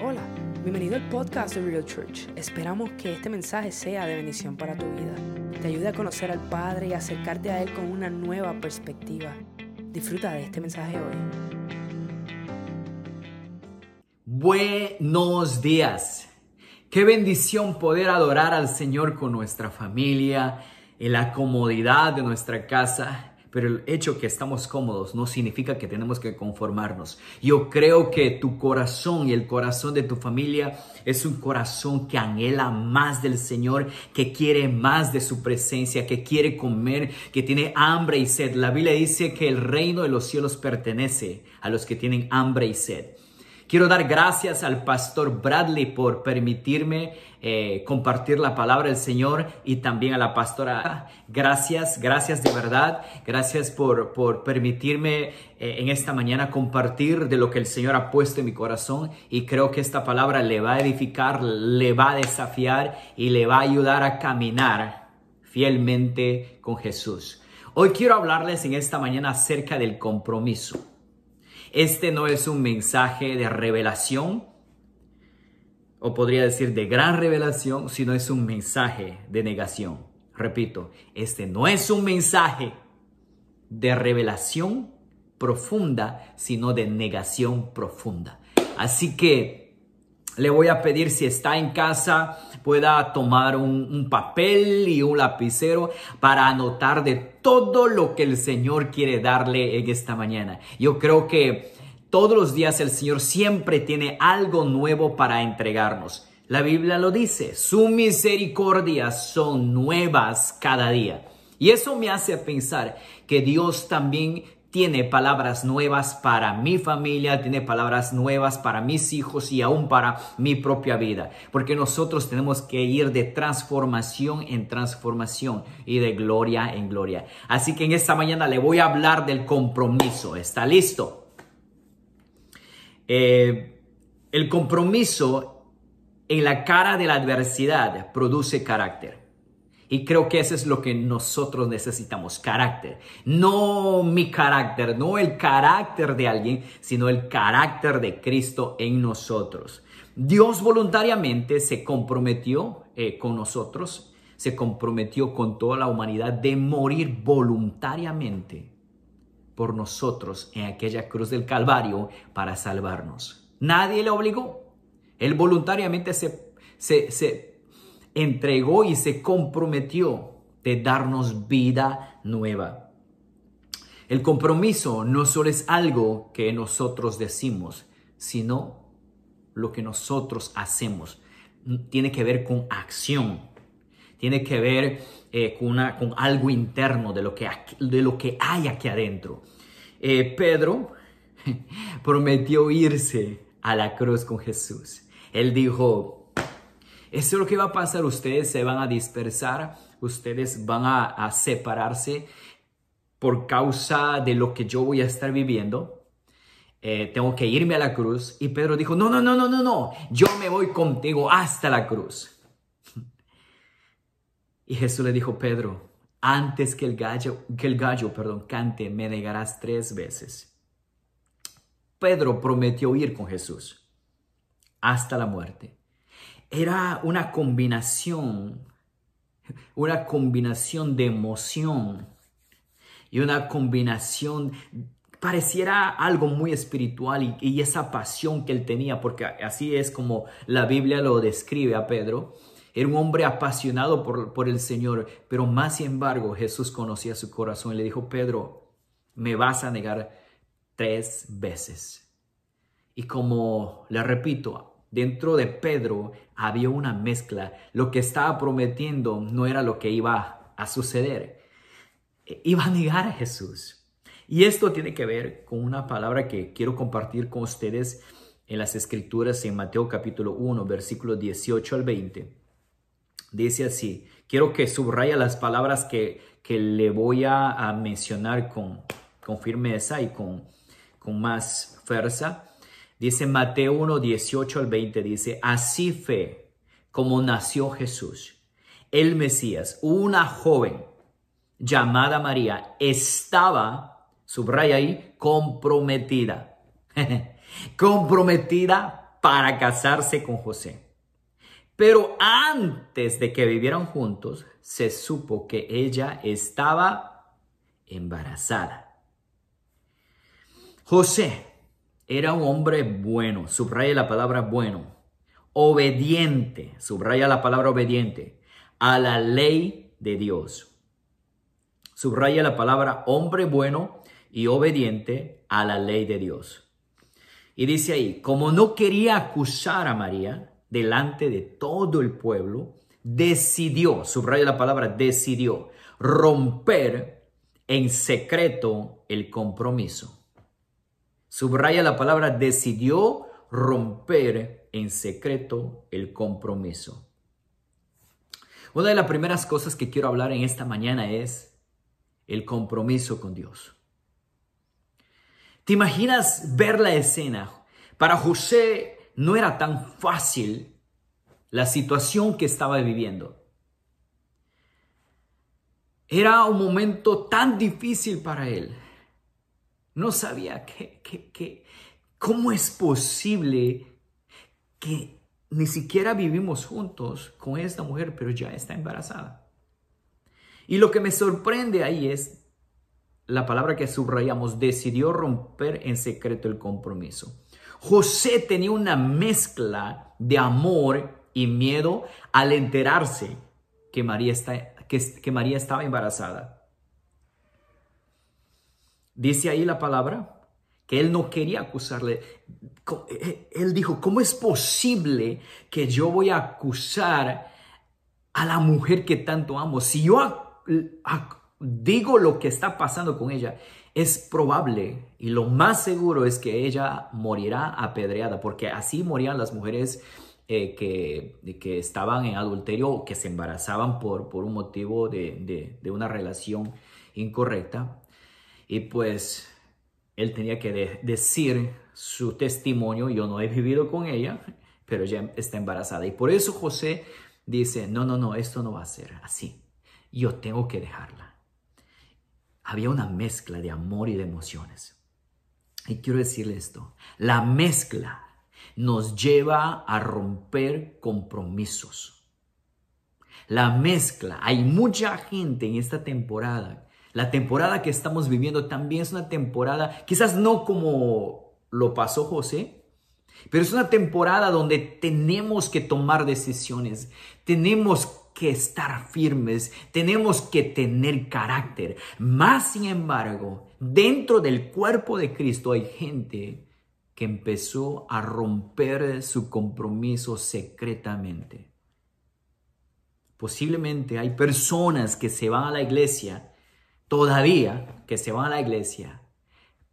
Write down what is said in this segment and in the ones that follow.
Hola, bienvenido al podcast de Real Church. Esperamos que este mensaje sea de bendición para tu vida. Te ayude a conocer al Padre y acercarte a Él con una nueva perspectiva. Disfruta de este mensaje hoy. Buenos días. Qué bendición poder adorar al Señor con nuestra familia, en la comodidad de nuestra casa pero el hecho que estamos cómodos no significa que tenemos que conformarnos. Yo creo que tu corazón y el corazón de tu familia es un corazón que anhela más del Señor, que quiere más de su presencia, que quiere comer, que tiene hambre y sed. La Biblia dice que el reino de los cielos pertenece a los que tienen hambre y sed. Quiero dar gracias al pastor Bradley por permitirme eh, compartir la palabra del Señor y también a la pastora. Gracias, gracias de verdad. Gracias por, por permitirme eh, en esta mañana compartir de lo que el Señor ha puesto en mi corazón y creo que esta palabra le va a edificar, le va a desafiar y le va a ayudar a caminar fielmente con Jesús. Hoy quiero hablarles en esta mañana acerca del compromiso. Este no es un mensaje de revelación, o podría decir de gran revelación, sino es un mensaje de negación. Repito, este no es un mensaje de revelación profunda, sino de negación profunda. Así que le voy a pedir si está en casa pueda tomar un, papel y un lapicero para anotar de todo lo que el Señor quiere darle en esta mañana. Yo creo que todos los días el Señor siempre tiene algo nuevo para entregarnos. La Biblia lo dice, su misericordia son nuevas cada día. Y eso me hace pensar que Dios también tiene palabras nuevas para mi familia, tiene palabras nuevas para mis hijos y aún para mi propia vida. Porque nosotros tenemos que ir de transformación en transformación y de gloria en gloria. Así que en esta mañana le voy a hablar del compromiso. ¿Está listo? Eh, el compromiso en la cara de la adversidad produce carácter. Y creo que eso es lo que nosotros necesitamos, carácter. No mi carácter, no el carácter de alguien, sino el carácter de Cristo en nosotros. Dios voluntariamente se comprometió eh, con nosotros, se comprometió con toda la humanidad de morir voluntariamente por nosotros en aquella cruz del Calvario para salvarnos. Nadie le obligó. Él voluntariamente se, se, se entregó y se comprometió de darnos vida nueva. El compromiso no solo es algo que nosotros decimos, sino lo que nosotros hacemos. Tiene que ver con acción, tiene que ver eh, con, algo interno de lo que, de lo que hay aquí adentro. Eh, Pedro prometió irse a la cruz con Jesús. Él dijo, eso es lo que va a pasar. Ustedes se van a dispersar, ustedes van a, separarse por causa de lo que yo voy a estar viviendo. Eh, tengo que irme a la cruz. Y Pedro dijo, no, no, no, no, no, no, yo me voy contigo hasta la cruz. Y Jesús le dijo, Pedro, antes que el gallo, que el gallo, perdón, cante, me negarás tres veces. Pedro prometió ir con Jesús hasta la muerte era una combinación, una combinación de emoción y una combinación, pareciera algo muy espiritual y, esa pasión que él tenía, porque así es como la Biblia lo describe a Pedro. Era un hombre apasionado por, por el Señor, pero más sin embargo Jesús conocía su corazón y le dijo, Pedro, me vas a negar tres veces. Y como le repito, Dentro de Pedro había una mezcla. Lo que estaba prometiendo no era lo que iba a suceder. E, iba a negar a Jesús. Y esto tiene que ver con una palabra que quiero compartir con ustedes en las escrituras en Mateo capítulo 1, versículo 18 al 20. Dice así, quiero que subraya las palabras que, que le voy a, mencionar con, con firmeza y con, con más fuerza. Dice Mateo 1, 18 al 20, dice, así fue como nació Jesús, el Mesías, una joven llamada María, estaba, subraya ahí, comprometida, comprometida para casarse con José. Pero antes de que vivieran juntos, se supo que ella estaba embarazada. José era un hombre bueno, subraya la palabra bueno, obediente, subraya la palabra obediente, a la ley de Dios. Subraya la palabra hombre bueno y obediente a la ley de Dios. Y dice ahí, como no quería acusar a María delante de todo el pueblo, decidió, subraya la palabra decidió, romper en secreto el compromiso. Subraya la palabra decidió romper en secreto el compromiso. Una de las primeras cosas que quiero hablar en esta mañana es el compromiso con Dios. ¿Te imaginas ver la escena? Para José no era tan fácil la situación que estaba viviendo. Era un momento tan difícil para él. No sabía que, cómo es posible que ni siquiera vivimos juntos con esta mujer, pero ya está embarazada. Y lo que me sorprende ahí es la palabra que subrayamos, decidió romper en secreto el compromiso. José tenía una mezcla de amor y miedo al enterarse que María, está, que María estaba embarazada. Dice ahí la palabra que él no quería acusarle. Eh, él dijo, ¿cómo es posible que yo voy a acusar a la mujer que tanto amo? Si yo digo lo que está pasando con ella, es probable y lo más seguro es que ella morirá apedreada, porque así morían las mujeres eh, que, que, estaban en adulterio o que se embarazaban por, por un motivo de, de una relación incorrecta. Y pues él tenía que decir su testimonio, yo no he vivido con ella, pero ya está embarazada. Y por eso José dice, no, no, no, esto no va a ser así. Yo tengo que dejarla. Había una mezcla de amor y de emociones. Y quiero decirle esto, la mezcla nos lleva a romper compromisos. La mezcla, hay mucha gente en esta temporada la temporada que estamos viviendo también es una temporada, quizás no como lo pasó José, pero es una temporada donde tenemos que tomar decisiones, tenemos que estar firmes, tenemos que tener carácter. Más sin embargo, dentro del cuerpo de Cristo hay gente que empezó a romper su compromiso secretamente. Posiblemente hay personas que se van a la iglesia todavía que se van a la iglesia,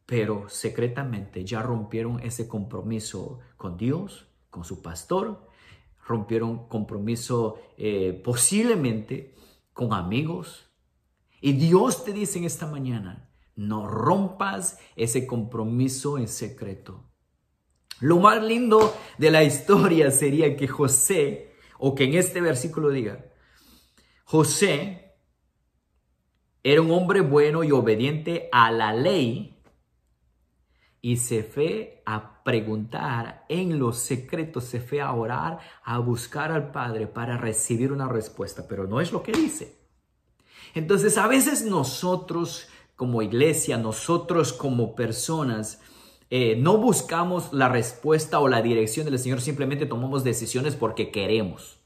pero secretamente ya rompieron ese compromiso con Dios, con su pastor, rompieron compromiso eh, posiblemente con amigos. Y Dios te dice en esta mañana, no rompas ese compromiso en secreto. Lo más lindo de la historia sería que José, o que en este versículo diga, José era un hombre bueno y obediente a la ley y se fue a preguntar en los secretos, se fue a orar, a buscar al Padre para recibir una respuesta, pero no es lo que dice. Entonces a veces nosotros como iglesia, nosotros como personas, eh, no buscamos la respuesta o la dirección del Señor, simplemente tomamos decisiones porque queremos.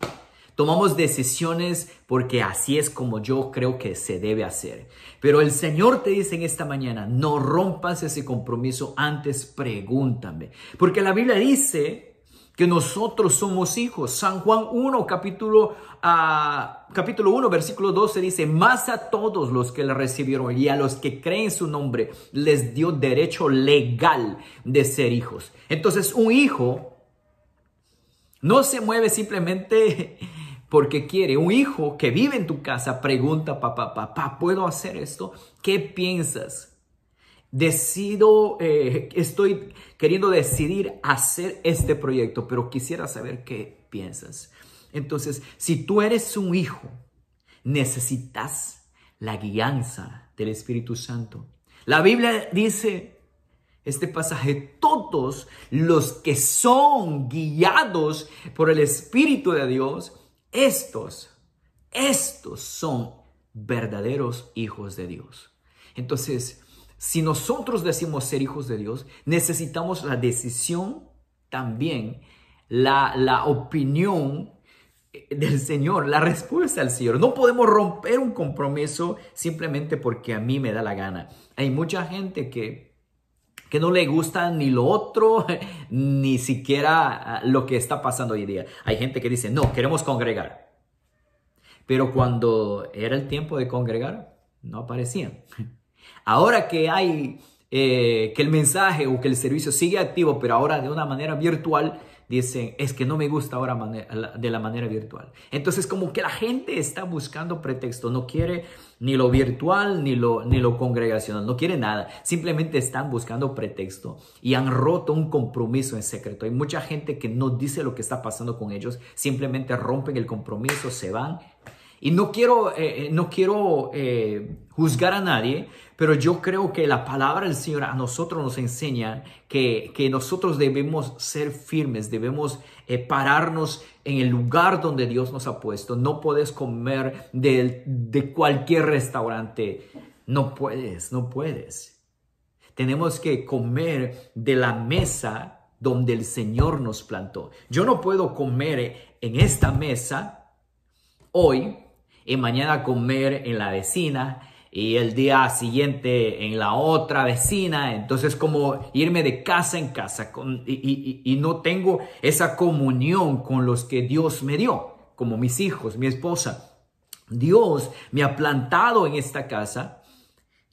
Tomamos decisiones porque así es como yo creo que se debe hacer. Pero el Señor te dice en esta mañana, no rompas ese compromiso, antes pregúntame. Porque la Biblia dice que nosotros somos hijos. San Juan 1, capítulo, uh, capítulo 1, versículo 12 dice, más a todos los que le recibieron y a los que creen su nombre, les dio derecho legal de ser hijos. Entonces un hijo no se mueve simplemente porque quiere. Un hijo que vive en tu casa pregunta, papá, papá, ¿puedo hacer esto? ¿Qué piensas? Decido, eh, estoy queriendo decidir hacer este proyecto, pero quisiera saber qué piensas. Entonces, si tú eres un hijo, necesitas la guianza del Espíritu Santo. La Biblia dice este pasaje, todos los que son guiados por el Espíritu de Dios, estos, estos son verdaderos hijos de Dios. Entonces, si nosotros decimos ser hijos de Dios, necesitamos la decisión también, la, la opinión del Señor, la respuesta al Señor. No podemos romper un compromiso simplemente porque a mí me da la gana. Hay mucha gente que, que no le gusta ni lo otro, ni siquiera ah, lo que está pasando hoy día. Hay gente que dice, no, queremos congregar. Pero cuando era el tiempo de congregar, no aparecían. Ahora que hay, eh, que el mensaje o que el servicio sigue activo, pero ahora de una manera virtual, dicen, es que no me gusta ahora de la manera virtual. Entonces como que la gente está buscando pretexto, no quiere ni lo virtual ni lo, ni lo congregacional, no quiere nada, simplemente están buscando pretexto y han roto un compromiso en secreto. Hay mucha gente que no dice lo que está pasando con ellos, simplemente rompen el compromiso, se van y no quiero, eh, eh, no quiero eh, juzgar a nadie, pero yo creo que la palabra del Señor a nosotros nos enseña que, que nosotros debemos ser firmes, debemos pararnos en el lugar donde Dios nos ha puesto. No puedes comer de, de cualquier restaurante. No puedes, no puedes. Tenemos que comer de la mesa donde el Señor nos plantó. Yo no puedo comer en esta mesa hoy y mañana comer en la vecina y el día siguiente en la otra vecina. Entonces como irme de casa en casa y, y, no tengo esa comunión con los que Dios me dio, como mis hijos, mi esposa. Dios me ha plantado en esta casa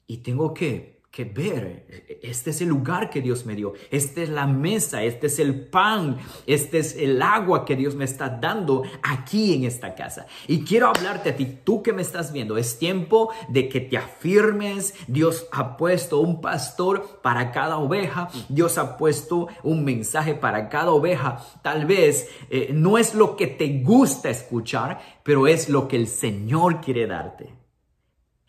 y tengo que que ver. Este es el lugar que Dios me dio. Esta es la mesa, este es el pan, este es el agua que Dios me está dando aquí en esta casa. Y quiero hablarte a ti, tú que me estás viendo. Es tiempo de que te afirmes. Dios ha puesto un pastor para cada oveja. Dios ha puesto un mensaje para cada oveja. Tal vez eh, no es lo que te gusta escuchar, pero es lo que el Señor quiere darte.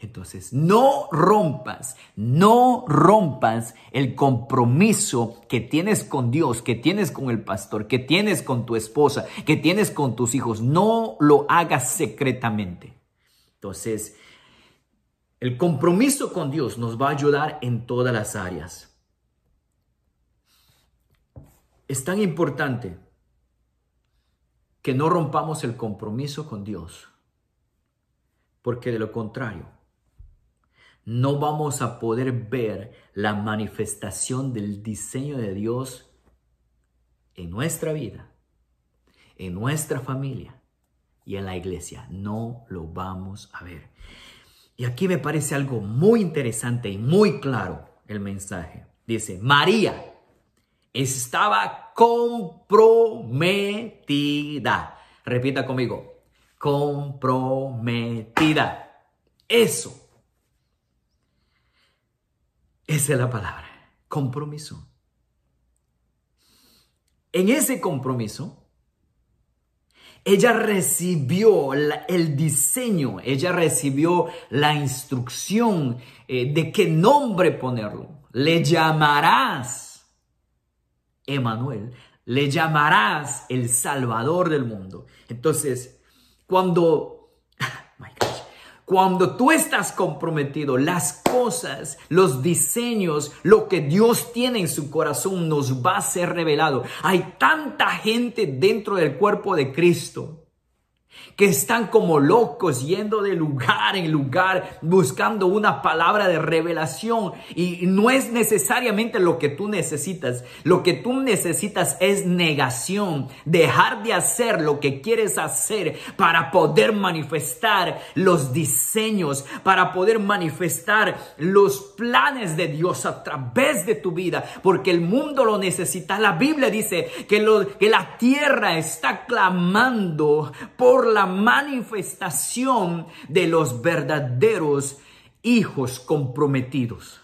Entonces, no rompas, no rompas el compromiso que tienes con Dios, que tienes con el pastor, que tienes con tu esposa, que tienes con tus hijos. No lo hagas secretamente. Entonces, el compromiso con Dios nos va a ayudar en todas las áreas. Es tan importante que no rompamos el compromiso con Dios, porque de lo contrario, no vamos a poder ver la manifestación del diseño de Dios en nuestra vida, en nuestra familia y en la iglesia. No lo vamos a ver. Y aquí me parece algo muy interesante y muy claro el mensaje. Dice, María estaba comprometida. Repita conmigo, comprometida. Eso esa es la palabra, compromiso. En ese compromiso, ella recibió el diseño, ella recibió la instrucción eh, de qué nombre ponerlo. Le llamarás, Emanuel, le llamarás el Salvador del mundo. Entonces, cuando cuando tú estás comprometido, las cosas, los diseños, lo que Dios tiene en su corazón nos va a ser revelado. Hay tanta gente dentro del cuerpo de Cristo que están como locos yendo de lugar en lugar buscando una palabra de revelación y no es necesariamente lo que tú necesitas. Lo que tú necesitas es negación, dejar de hacer lo que quieres hacer para poder manifestar los diseños, para poder manifestar los planes de Dios a través de tu vida, porque el mundo lo necesita. La Biblia dice que, lo, que la tierra está clamando por la manifestación de los verdaderos hijos comprometidos.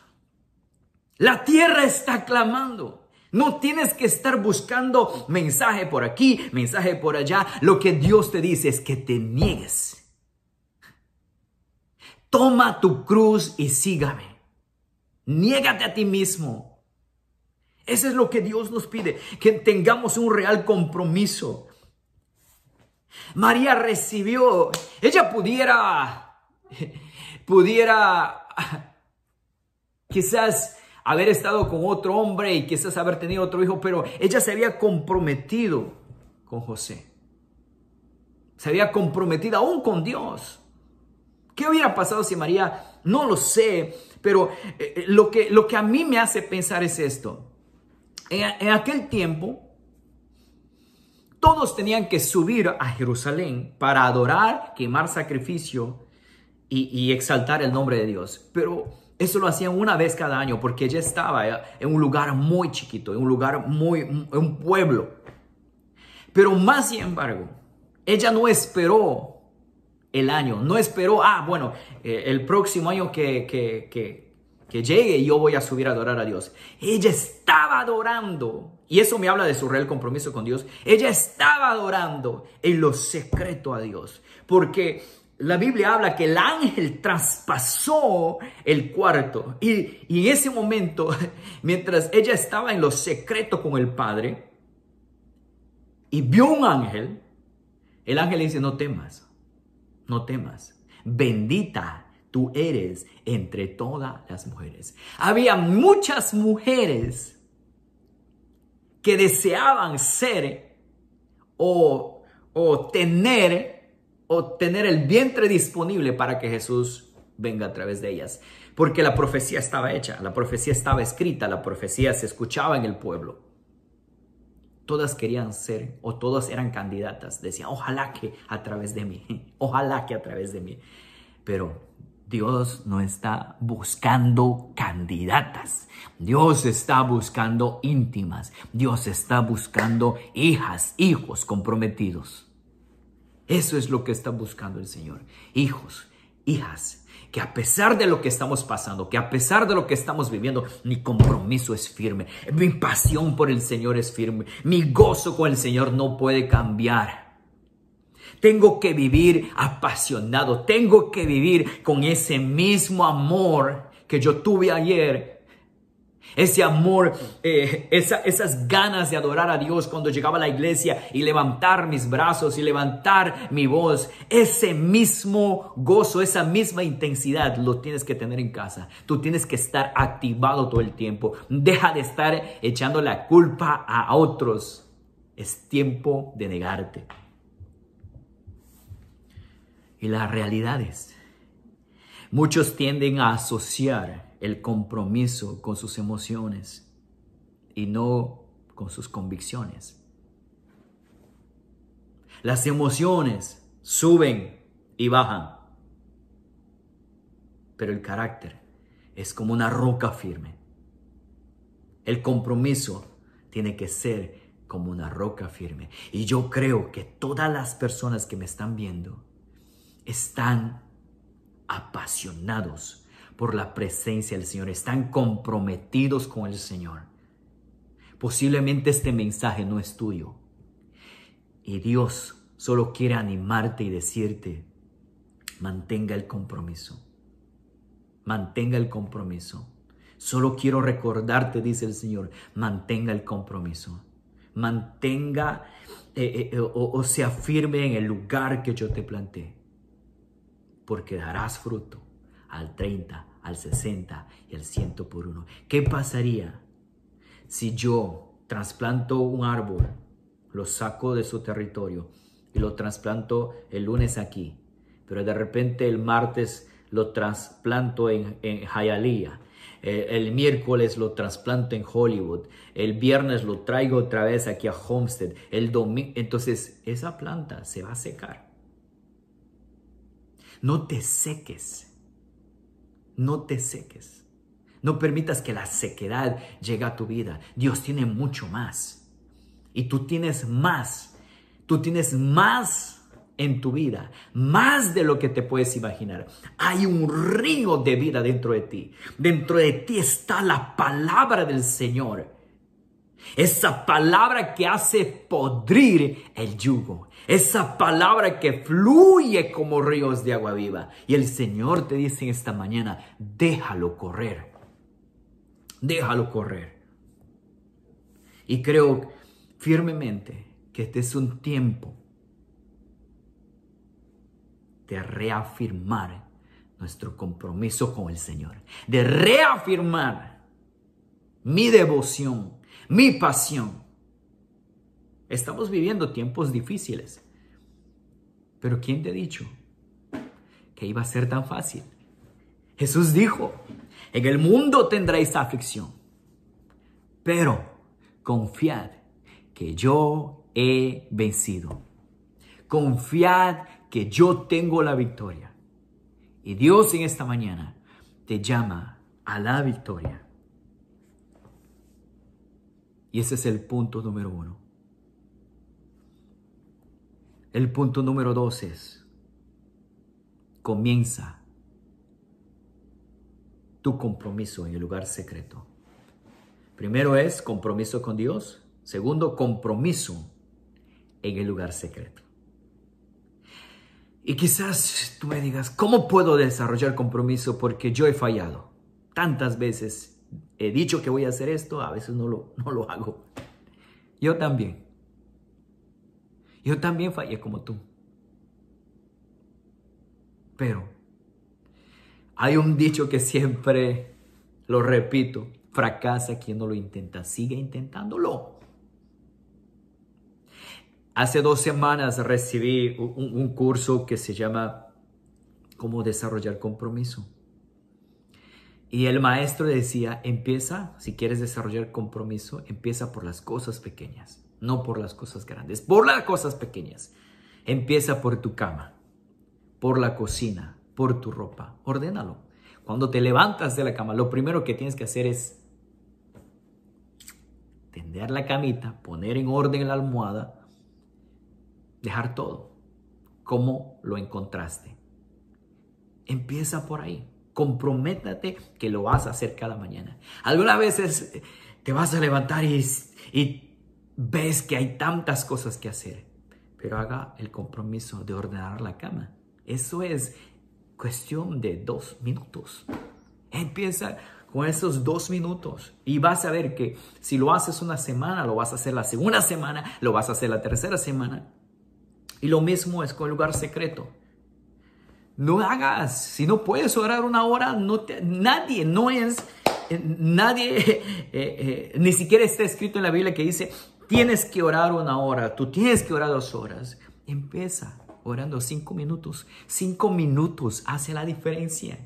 La tierra está clamando. No tienes que estar buscando mensaje por aquí, mensaje por allá. Lo que Dios te dice es que te niegues. Toma tu cruz y sígame. Niégate a ti mismo. Eso es lo que Dios nos pide, que tengamos un real compromiso. María recibió, ella pudiera, pudiera quizás haber estado con otro hombre y quizás haber tenido otro hijo, pero ella se había comprometido con José. Se había comprometido aún con Dios. ¿Qué hubiera pasado si María, no lo sé, pero eh, eh, lo, que, lo que a mí me hace pensar es esto. En, aquel tiempo, todos tenían que subir a Jerusalén para adorar, quemar sacrificio y, exaltar el nombre de Dios. Pero eso lo hacían una vez cada año porque ella estaba en un lugar muy chiquito, en un lugar muy, en un pueblo. Pero más sin embargo, ella no esperó el año, no esperó, ah, bueno, eh, el próximo año que, que, que, que llegue yo voy a subir a adorar a Dios. Ella estaba adorando, y eso me habla de su real compromiso con Dios. Ella estaba adorando en lo secreto a Dios, porque la Biblia habla que el ángel traspasó el cuarto y, en ese momento, mientras ella estaba en lo secreto con el Padre y vio un ángel, el ángel le dice, no temas, no temas, bendita tú eres entre todas las mujeres. Había muchas mujeres que deseaban ser o, o tener o tener el vientre disponible para que Jesús venga a través de ellas. Porque la profecía estaba hecha, la profecía estaba escrita, la profecía se escuchaba en el pueblo. Todas querían ser o todas eran candidatas. Decían, ojalá que a través de mí, ojalá que a través de mí. Pero Dios no está buscando candidatas. Dios está buscando íntimas. Dios está buscando hijas, hijos comprometidos. Eso es lo que está buscando el Señor. Hijos, hijas, que a pesar de lo que estamos pasando, que a pesar de lo que estamos viviendo, mi compromiso es firme, mi pasión por el Señor es firme, mi gozo con el Señor no puede cambiar. Tengo que vivir apasionado, tengo que vivir con ese mismo amor que yo tuve ayer ese amor, eh, esas ganas de adorar a Dios cuando llegaba a la iglesia y levantar mis brazos y levantar mi voz, ese mismo gozo, esa misma intensidad lo tienes que tener en casa. Tú tienes que estar activado todo el tiempo. Deja de estar echando la culpa a otros. Es tiempo de negarte. Y las realidades. Muchos tienden a asociar el compromiso con sus emociones y no con sus convicciones. Las emociones suben y bajan, pero el carácter es como una roca firme. El compromiso tiene que ser como una roca firme. Y yo creo que todas las personas que me están viendo están apasionados por la presencia del Señor, están comprometidos con el Señor. Posiblemente este mensaje no es tuyo. Y Dios solo quiere animarte y decirte, mantenga el compromiso. Mantenga el compromiso. Solo quiero recordarte, dice el Señor, mantenga el compromiso. Mantenga eh, eh, o, o se afirme en el lugar que yo te planté. Porque darás fruto al 30, al 60 y al 100 por uno. ¿Qué pasaría si yo trasplanto un árbol, lo saco de su territorio y lo trasplanto el lunes aquí, pero de repente el martes lo trasplanto en, en el, miércoles lo trasplanto en Hollywood, el viernes lo traigo otra vez aquí a Homestead, el domingo, entonces esa planta se va a secar. No te seques no te seques. No permitas que la sequedad llegue a tu vida. Dios tiene mucho más. Y tú tienes más. Tú tienes más en tu vida, más de lo que te puedes imaginar. Hay un río de vida dentro de ti. Dentro de ti está la palabra del Señor. Esa palabra que hace podrir el yugo. Esa palabra que fluye como ríos de agua viva. Y el Señor te dice en esta mañana, déjalo correr. Déjalo correr. Y creo firmemente que este es un tiempo de reafirmar nuestro compromiso con el Señor, de reafirmar mi devoción, mi pasión. Estamos viviendo tiempos difíciles, pero ¿quién te ha dicho que iba a ser tan fácil? Jesús dijo, en el mundo tendréis aflicción, pero confiad que yo he vencido. Confiad que yo tengo la victoria. Y Dios en esta mañana te llama a la victoria. Ese es el punto número uno. El punto número dos es, comienza tu compromiso en el lugar secreto. Primero es compromiso con Dios. Segundo, compromiso en el lugar secreto. Y quizás tú me digas, ¿cómo puedo desarrollar compromiso? Porque yo he fallado. Tantas veces he dicho que voy a hacer esto, a veces no lo, no lo hago. Yo también. Yo también fallé como tú. Pero hay un dicho que siempre lo repito, fracasa quien no lo intenta, sigue intentándolo. Hace dos semanas recibí un, curso que se llama Cómo desarrollar compromiso. Y el maestro decía, empieza, si quieres desarrollar compromiso, empieza por las cosas pequeñas, no por las cosas grandes, por las cosas pequeñas. Empieza por tu cama, por la cocina, por tu ropa, ordénalo. Cuando te levantas de la cama, lo primero que tienes que hacer es tender la camita, poner en orden la almohada, dejar todo. ¿Cómo lo encontraste? Empieza por ahí. Comprométate que lo vas a hacer cada mañana. Algunas veces te vas a levantar y, y ves que hay tantas cosas que hacer, pero haga el compromiso de ordenar la cama. Eso es cuestión de dos minutos. Empieza con esos dos minutos y vas a ver que si lo haces una semana, lo vas a hacer la segunda semana, lo vas a hacer la tercera semana y lo mismo es con el lugar secreto. No hagas, si no puedes orar una hora, no nadie, no es, eh, nadie, eh, eh, ni siquiera está escrito en la Biblia que dice, tienes que orar una hora, tú tienes que orar dos horas. Empieza orando cinco minutos. Cinco minutos hace la diferencia.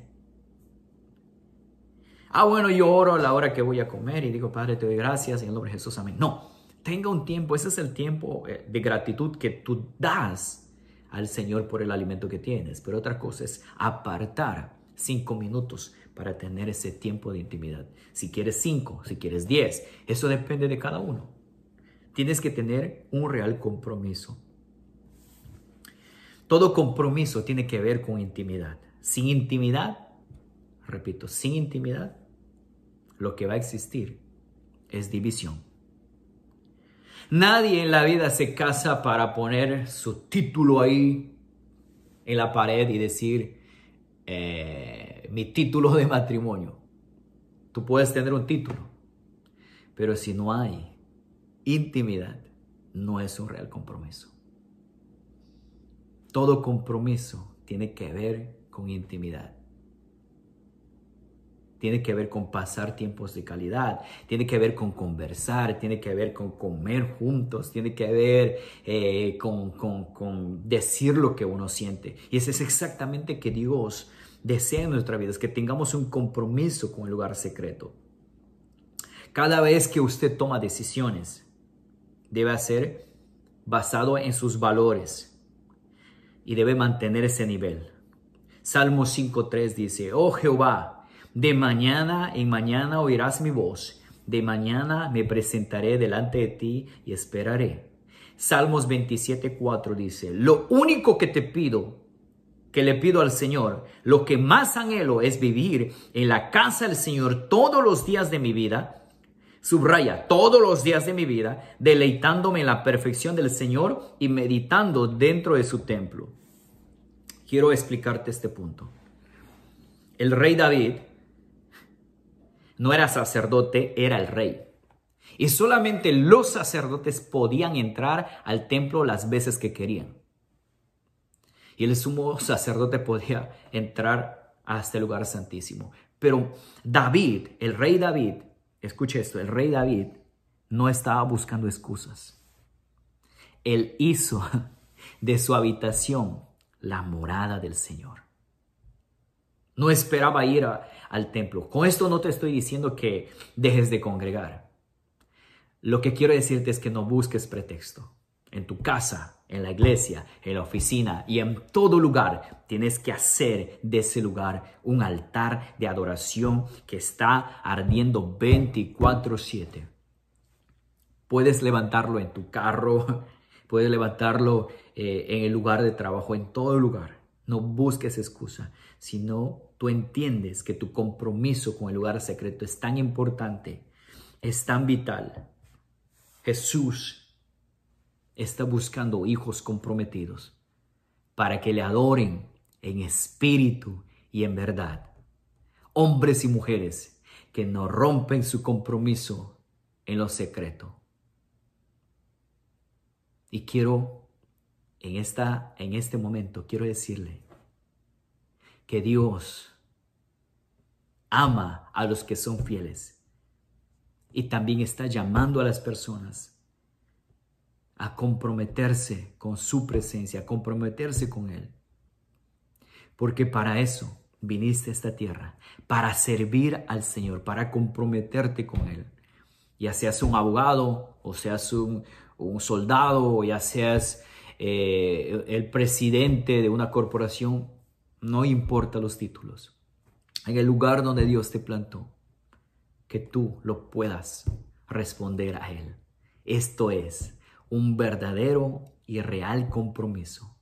Ah, bueno, yo oro a la hora que voy a comer y digo, Padre, te doy gracias en el nombre de Jesús, amén. No, tenga un tiempo, ese es el tiempo de gratitud que tú das al Señor por el alimento que tienes. Pero otra cosa es apartar cinco minutos para tener ese tiempo de intimidad. Si quieres cinco, si quieres diez, eso depende de cada uno. Tienes que tener un real compromiso. Todo compromiso tiene que ver con intimidad. Sin intimidad, repito, sin intimidad, lo que va a existir es división. Nadie en la vida se casa para poner su título ahí en la pared y decir eh, mi título de matrimonio. Tú puedes tener un título, pero si no hay intimidad, no es un real compromiso. Todo compromiso tiene que ver con intimidad tiene que ver con pasar tiempos de calidad, tiene que ver con conversar, tiene que ver con comer juntos, tiene que ver eh, con, con, decir lo que uno siente. Y eso es exactamente que Dios desea en nuestra vida, es que tengamos un compromiso con el lugar secreto. Cada vez que usted toma decisiones, debe ser basado en sus valores y debe mantener ese nivel. Salmo 5.3 dice, oh Jehová, de mañana en mañana oirás mi voz. De mañana me presentaré delante de ti y esperaré. Salmos 27.4 dice, lo único que te pido, que le pido al Señor, lo que más anhelo es vivir en la casa del Señor todos los días de mi vida. Subraya, todos los días de mi vida, deleitándome en la perfección del Señor y meditando dentro de su templo. Quiero explicarte este punto. El rey David no era sacerdote, era el rey. Y solamente los sacerdotes podían entrar al templo las veces que querían. Y el sumo sacerdote podía entrar hasta el lugar santísimo. Pero David, el rey David, escuche esto, el rey David no estaba buscando excusas. Él hizo de su habitación la morada del Señor. No esperaba ir al templo. Con esto no te estoy diciendo que dejes de congregar. Lo que quiero decirte es que no busques pretexto. En tu casa, en la iglesia, en la oficina y en todo lugar tienes que hacer de ese lugar un altar de adoración que está ardiendo 24/7. Puedes levantarlo en tu carro, puedes levantarlo eh, en el lugar de trabajo, en todo lugar. No busques excusa, sino tú entiendes que tu compromiso con el lugar secreto es tan importante, es tan vital. Jesús está buscando hijos comprometidos para que le adoren en espíritu y en verdad. Hombres y mujeres que no rompen su compromiso en lo secreto. Y quiero, en, esta, en este momento, quiero decirle que Dios ama a los que son fieles y también está llamando a las personas a comprometerse con su presencia, a comprometerse con Él. Porque para eso viniste a esta tierra, para servir al Señor, para comprometerte con Él. Ya seas un abogado o seas un, un soldado o ya seas eh, el presidente de una corporación, no importa los títulos. En el lugar donde Dios te plantó, que tú lo puedas responder a Él. Esto es un verdadero y real compromiso.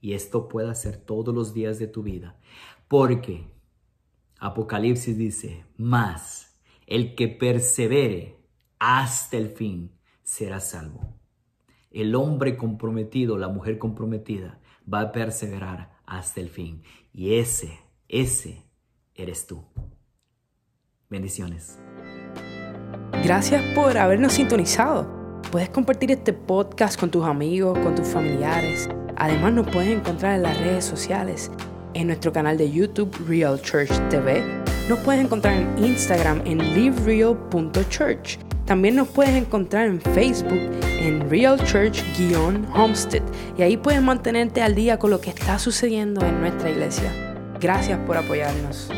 Y esto puede ser todos los días de tu vida. Porque Apocalipsis dice, más el que persevere hasta el fin será salvo. El hombre comprometido, la mujer comprometida, va a perseverar hasta el fin. Y ese, ese eres tú. Bendiciones. Gracias por habernos sintonizado. Puedes compartir este podcast con tus amigos, con tus familiares. Además nos puedes encontrar en las redes sociales, en nuestro canal de YouTube Real Church TV. Nos puedes encontrar en Instagram en livereal.church también nos puedes encontrar en Facebook en Real Church-Homestead y ahí puedes mantenerte al día con lo que está sucediendo en nuestra iglesia. Gracias por apoyarnos.